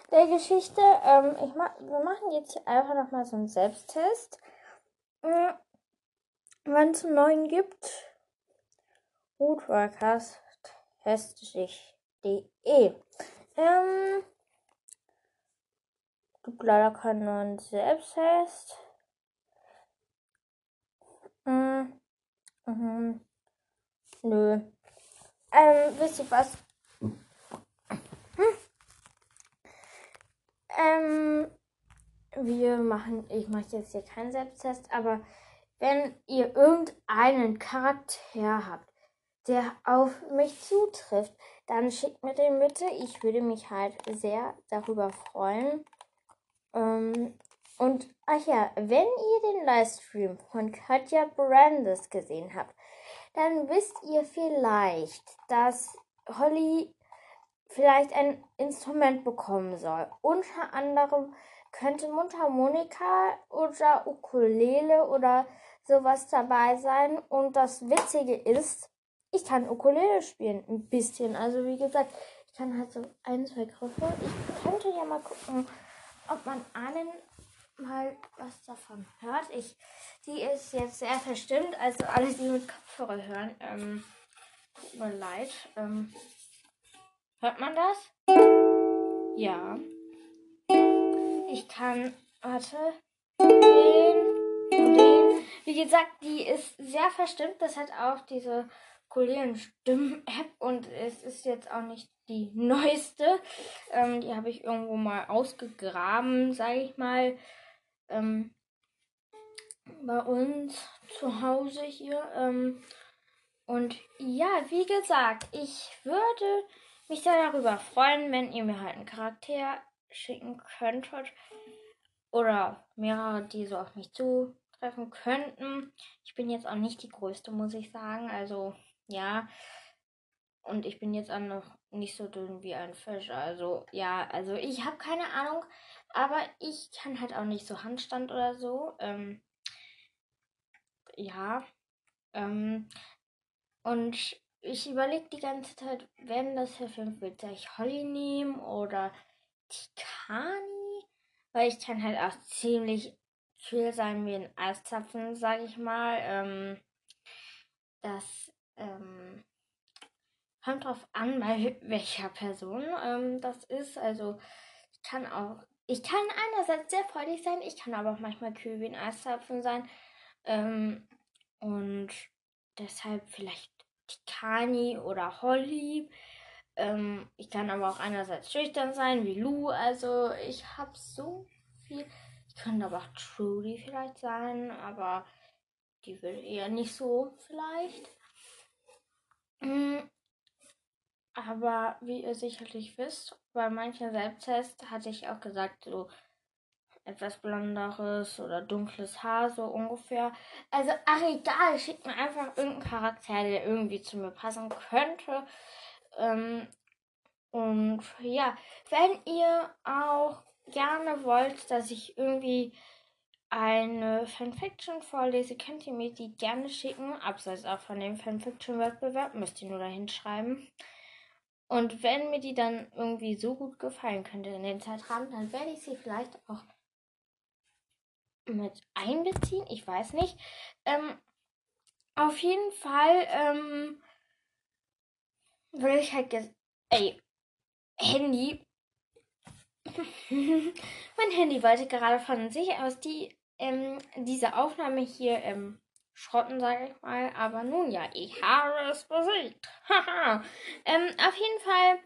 der Geschichte. Ähm, ich ma wir machen jetzt einfach nochmal so einen Selbsttest. Wann es einen neuen gibt. Woodworkers testgeschichte.de. Ähm, gibt leider keinen neuen Selbsttest. Ähm, Mhm. Nö. Ähm, wisst ihr was? Hm. Ähm, wir machen, ich mache jetzt hier keinen Selbsttest, aber wenn ihr irgendeinen Charakter habt, der auf mich zutrifft, dann schickt mir den bitte. Ich würde mich halt sehr darüber freuen. Ähm, und, ach ja, wenn ihr den Livestream von Katja Brandes gesehen habt, dann wisst ihr vielleicht, dass Holly vielleicht ein Instrument bekommen soll. Unter anderem könnte Mundharmonika oder Ukulele oder sowas dabei sein. Und das Witzige ist, ich kann Ukulele spielen, ein bisschen. Also wie gesagt, ich kann halt so ein, zwei Griffe. Ich könnte ja mal gucken, ob man allen mal was davon hört. Ich, die ist jetzt sehr verstimmt, also alle, die mit Kopfhörer hören, ähm, tut mir leid. Ähm, hört man das? Ja. Ich kann, warte, den den. Wie gesagt, die ist sehr verstimmt. Das hat auch diese Kollegen-Stimmen-App und es ist jetzt auch nicht die neueste. Ähm, die habe ich irgendwo mal ausgegraben, sage ich mal ähm, bei uns zu Hause hier. Ähm, und ja, wie gesagt, ich würde mich sehr darüber freuen, wenn ihr mir halt einen Charakter schicken könntet. Oder mehrere, die so auf mich zutreffen könnten. Ich bin jetzt auch nicht die größte, muss ich sagen. Also, ja. Und ich bin jetzt auch noch nicht so dünn wie ein Fisch. Also, ja, also ich habe keine Ahnung. Aber ich kann halt auch nicht so Handstand oder so. Ähm, ja. Ähm, und ich überlege die ganze Zeit, wenn das verfilmt wird, soll ich Holly nehmen oder Tikani? Weil ich kann halt auch ziemlich viel sein wie ein Eiszapfen, sag ich mal. Ähm, das ähm, kommt drauf an, bei welcher Person ähm, das ist. Also ich kann auch ich kann einerseits sehr freudig sein, ich kann aber auch manchmal kühl wie ein Eiszapfen sein. Ähm, und deshalb vielleicht Tikani oder Holly. Ähm, ich kann aber auch einerseits schüchtern sein, wie Lou. Also ich habe so viel. Ich könnte aber auch Trudy vielleicht sein, aber die will eher nicht so vielleicht. Mhm. Aber wie ihr sicherlich wisst, bei manchen Selbsttests hatte ich auch gesagt, so etwas blonderes oder dunkles Haar, so ungefähr. Also, ach egal, schickt mir einfach irgendeinen Charakter, der irgendwie zu mir passen könnte. Ähm, und ja, wenn ihr auch gerne wollt, dass ich irgendwie eine Fanfiction vorlese, könnt ihr mir die gerne schicken. Abseits auch von dem Fanfiction-Wettbewerb, müsst ihr nur dahin schreiben. Und wenn mir die dann irgendwie so gut gefallen könnte in den Zeitrahmen, dann werde ich sie vielleicht auch mit einbeziehen. Ich weiß nicht. Ähm, auf jeden Fall ähm, will ich halt. Ey, Handy. mein Handy wollte gerade von sich aus die ähm, diese Aufnahme hier ähm, schrotten, sage ich mal. Aber nun ja, ich habe es besiegt. Haha. ähm, auf jeden Fall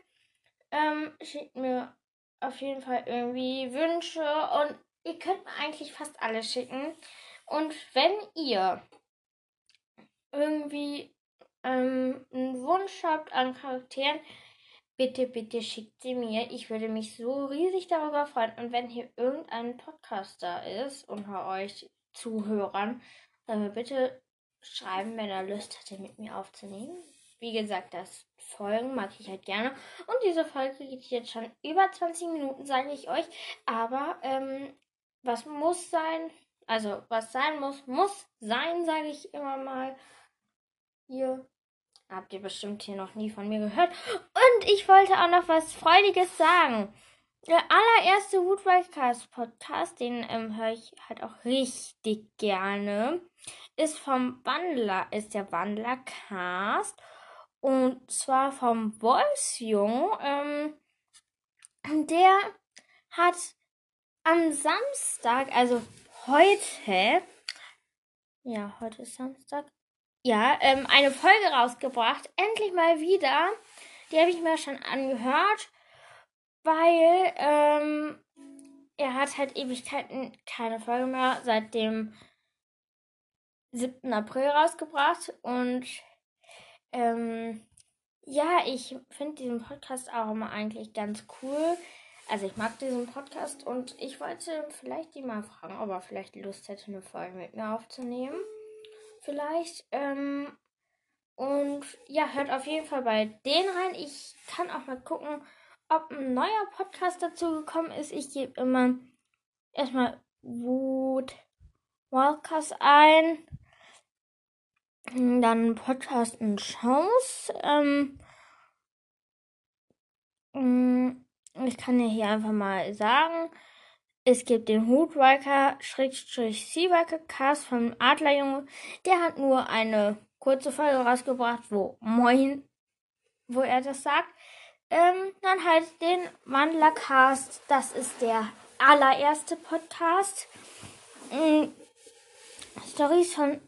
ähm, schickt mir auf jeden Fall irgendwie Wünsche und ihr könnt mir eigentlich fast alles schicken. Und wenn ihr irgendwie ähm, einen Wunsch habt an Charakteren, bitte, bitte schickt sie mir. Ich würde mich so riesig darüber freuen. Und wenn hier irgendein Podcaster ist unter euch Zuhörern, mir bitte schreiben, wenn er Lust hatte, mit mir aufzunehmen. Wie gesagt, das Folgen mag ich halt gerne. Und diese Folge geht jetzt schon über 20 Minuten, sage ich euch. Aber ähm, was muss sein, also was sein muss, muss sein, sage ich immer mal. Hier habt ihr bestimmt hier noch nie von mir gehört. Und ich wollte auch noch was Freudiges sagen. Der allererste Woodwildcast Podcast, den ähm, höre ich halt auch richtig gerne, ist vom Wandler, ist der Wandlercast. Und zwar vom Wolfsjung. Ähm, der hat am Samstag, also heute, ja, heute ist Samstag, ja, ähm, eine Folge rausgebracht. Endlich mal wieder. Die habe ich mir schon angehört, weil ähm, er hat halt Ewigkeiten keine Folge mehr seit dem 7. April rausgebracht. Und ähm, ja, ich finde diesen Podcast auch immer eigentlich ganz cool. Also ich mag diesen Podcast und ich wollte vielleicht die mal fragen, ob er vielleicht Lust hätte, eine Folge mit mir aufzunehmen. Vielleicht. Ähm, und ja, hört auf jeden Fall bei denen rein. Ich kann auch mal gucken, ob ein neuer Podcast dazu gekommen ist. Ich gebe immer erstmal Wood Walkers ein. Dann Podcast und Chance. Ähm, mm, ich kann ja hier einfach mal sagen, es gibt den Hutwalker Schrägstrich Seawalker Cast vom Adlerjunge. Der hat nur eine kurze Folge rausgebracht, wo Moin, wo er das sagt. Ähm, dann halt den Wandlercast. Das ist der allererste Podcast. Ähm, Stories von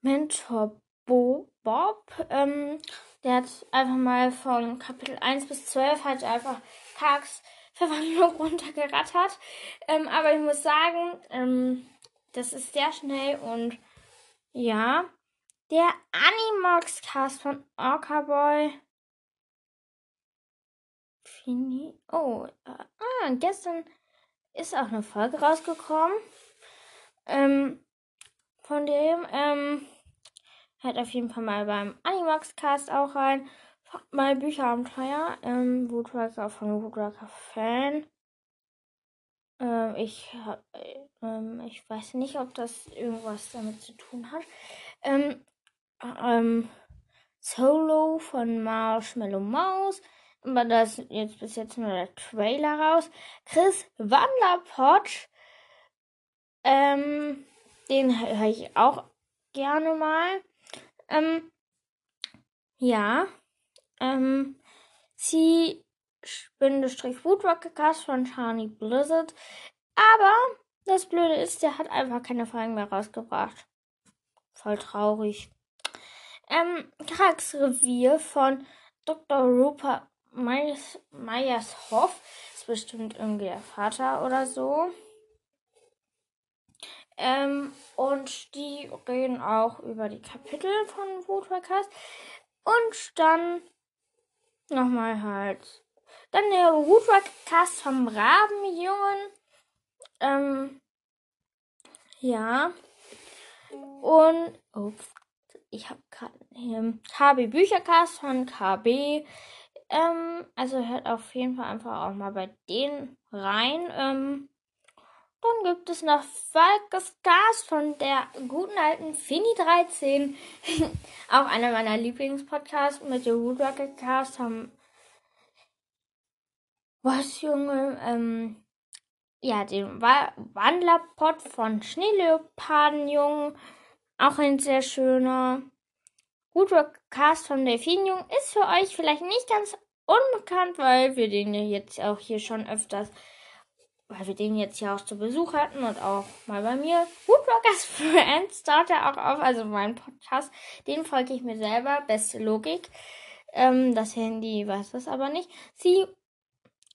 Mentor Bo Bob. Ähm, der hat einfach mal von Kapitel 1 bis 12 halt einfach Tags Verwandlung runtergerattert. Ähm, aber ich muss sagen, ähm, das ist sehr schnell und ja. Der Animox-Cast von Orca Boy. Fini. Oh, äh, ah, gestern ist auch eine Folge rausgekommen. Ähm, von dem, ähm, hört auf jeden Fall mal beim Animax-Cast auch rein. Bei Bücherabenteuer, ähm, Woodwalker von Woodwalker Fan. Ähm, ich, äh, ähm, ich weiß nicht, ob das irgendwas damit zu tun hat. Ähm, ähm, Solo von Marshmallow Mouse. Aber da ist jetzt bis jetzt nur der Trailer raus. Chris Wanderpot. Ähm, den höre ich auch gerne mal. Ähm, ja. Ähm, sie Woodrocket von Charlie Blizzard. Aber das Blöde ist, der hat einfach keine Fragen mehr rausgebracht. Voll traurig. Ähm, Revier von Dr. Rupert Meyers, Meyershoff. Ist bestimmt irgendwie der Vater oder so. Ähm, und die reden auch über die Kapitel von Woodworkers. Und dann nochmal halt. Dann der Woodworkcast vom Rabenjungen. Ähm, ja. Und, ups, ich habe gerade ähm, KB Büchercast von KB. Ähm, also hört auf jeden Fall einfach auch mal bei denen rein. Ähm, dann gibt es noch Falkes Gas von der guten alten Fini 13. auch einer meiner Lieblingspodcasts mit der Woodworker Cast haben was Junge, ähm, ja, den Wandlerpot von Schneeleopardenjungen. Auch ein sehr schöner. Woodwork-Cast von Delfinjung ist für euch vielleicht nicht ganz unbekannt, weil wir den ja jetzt auch hier schon öfters weil wir den jetzt ja auch zu Besuch hatten und auch mal bei mir. Woodwalkers Friends taucht er auch auf, also mein Podcast. Den folge ich mir selber, beste Logik. Ähm, das Handy weiß das aber nicht. Sie,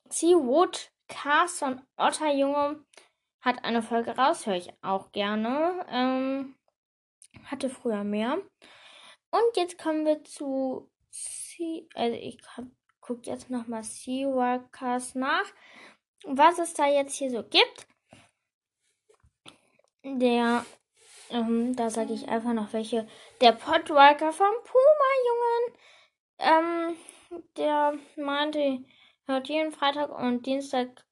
sie Wood Cast von Otter Junge hat eine Folge raus, höre ich auch gerne. Ähm, hatte früher mehr. Und jetzt kommen wir zu Sea, also ich gucke jetzt nochmal Seawalkers nach was es da jetzt hier so gibt. Der, ähm, da sage ich einfach noch welche. Der Podwalker vom Puma-Jungen. Ähm, der meinte, hört jeden Freitag und Dienstag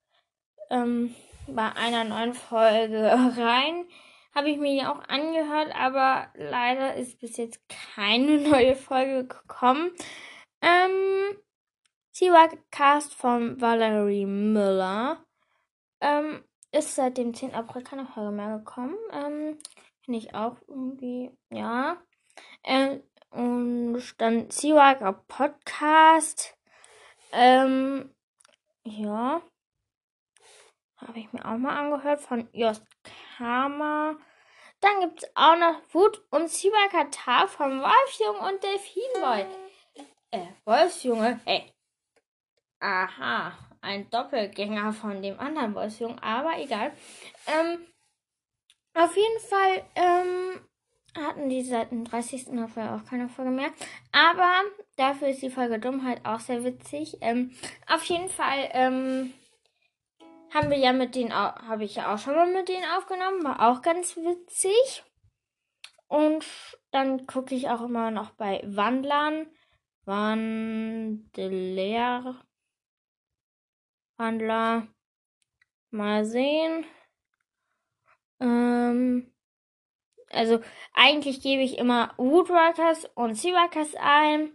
ähm, bei einer neuen Folge rein. Habe ich mir ja auch angehört, aber leider ist bis jetzt keine neue Folge gekommen. Sie war Cast von Valerie Müller. Ähm, ist seit dem 10. April keine Folge mehr gekommen. Ähm, Finde ich auch irgendwie, ja. Ähm, und dann Seawager Podcast. Ähm, ja. Habe ich mir auch mal angehört von Jost Kramer. Dann gibt es auch noch Wut und Cyberkatar vom Wolfsjunge und Delfinboy. Äh, Wolfsjunge, hey. Aha, ein Doppelgänger von dem anderen Wolfsjungen, aber egal. Ähm, auf jeden Fall ähm, hatten die seit dem 30. April auch keine Folge mehr. Aber dafür ist die Folge Dummheit auch sehr witzig. Ähm, auf jeden Fall ähm, haben wir ja mit denen, habe ich ja auch schon mal mit denen aufgenommen, war auch ganz witzig. Und dann gucke ich auch immer noch bei Wandlern. Wandler. Wandler. Mal sehen. Ähm, also eigentlich gebe ich immer Woodworkers und Seaworkers ein.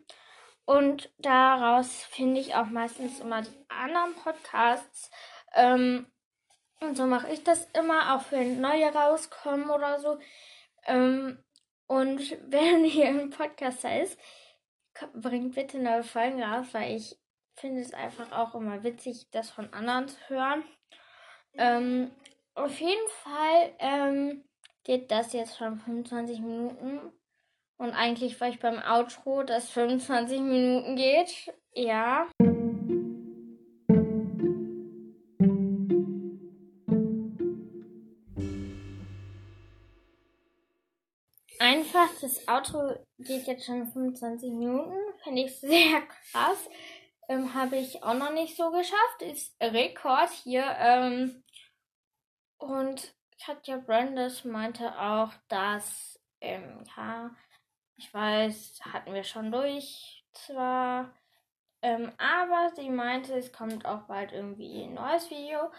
Und daraus finde ich auch meistens immer die anderen Podcasts. Ähm, und so mache ich das immer, auch wenn neue rauskommen oder so. Ähm, und wenn hier ein Podcast ist, bringt bitte neue Folgen raus, weil ich finde es einfach auch immer witzig, das von anderen zu hören. Ähm, auf jeden Fall ähm, geht das jetzt schon 25 Minuten. Und eigentlich war ich beim Outro, das 25 Minuten geht. Ja. Einfach, das Outro geht jetzt schon 25 Minuten. Finde ich sehr krass. Ähm, Habe ich auch noch nicht so geschafft. Ist Rekord hier. Ähm, und Katja Brandes meinte auch, dass, ähm, ja, ich weiß, hatten wir schon durch zwar, ähm, aber sie meinte, es kommt auch bald irgendwie ein neues Video.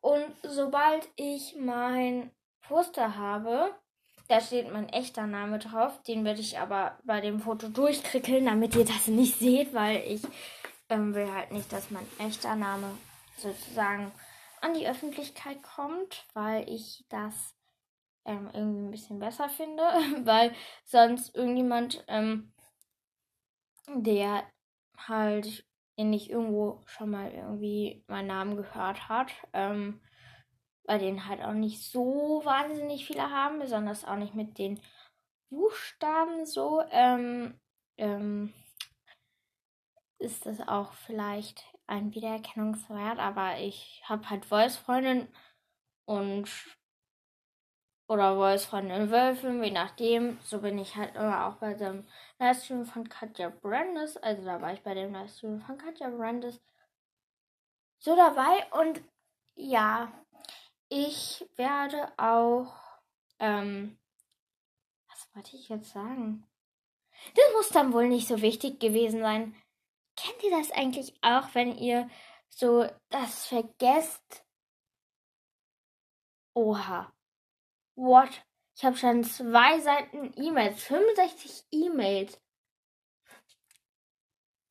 Und sobald ich mein Poster habe, da steht mein echter Name drauf. Den werde ich aber bei dem Foto durchkrickeln, damit ihr das nicht seht, weil ich ähm, will halt nicht, dass mein echter Name sozusagen an die Öffentlichkeit kommt, weil ich das ähm, irgendwie ein bisschen besser finde, weil sonst irgendjemand, ähm, der halt nicht irgendwo schon mal irgendwie meinen Namen gehört hat, ähm, bei denen halt auch nicht so wahnsinnig viele haben, besonders auch nicht mit den Buchstaben so, ähm, ähm, ist das auch vielleicht ein Wiedererkennungswert, aber ich habe halt Voice-Freundin und oder Voice-Freundin Wölfin, je nachdem. So bin ich halt immer auch bei dem Livestream von Katja Brandes. Also da war ich bei dem Livestream von Katja Brandes so dabei und ja, ich werde auch, ähm, was wollte ich jetzt sagen? Das muss dann wohl nicht so wichtig gewesen sein. Kennt ihr das eigentlich auch, wenn ihr so das vergesst? Oha. What? Ich habe schon zwei Seiten E-Mails, 65 E-Mails.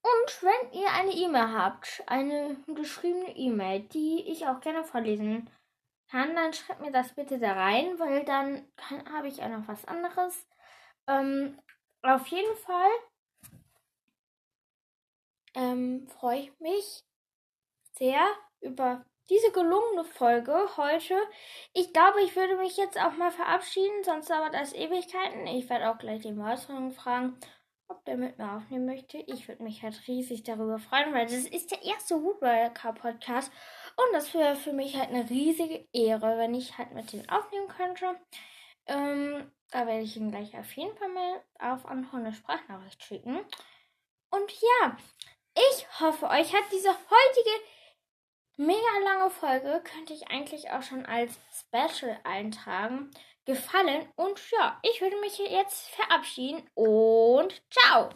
Und wenn ihr eine E-Mail habt, eine geschriebene E-Mail, die ich auch gerne vorlesen kann, dann schreibt mir das bitte da rein, weil dann habe ich auch noch was anderes. Ähm, auf jeden Fall ähm, freue ich mich sehr über diese gelungene Folge heute. Ich glaube, ich würde mich jetzt auch mal verabschieden, sonst dauert das Ewigkeiten. Ich werde auch gleich den Mausfang fragen, ob der mit mir aufnehmen möchte. Ich würde mich halt riesig darüber freuen, weil das ist der erste Woodworker-Podcast. Und das wäre für mich halt eine riesige Ehre, wenn ich halt mit denen aufnehmen könnte. Ähm, da werde ich ihn gleich auf jeden Fall mal auf eine Sprachnachricht schicken. Und ja, ich hoffe, euch hat diese heutige mega lange Folge, könnte ich eigentlich auch schon als Special eintragen, gefallen. Und ja, ich würde mich jetzt verabschieden und ciao!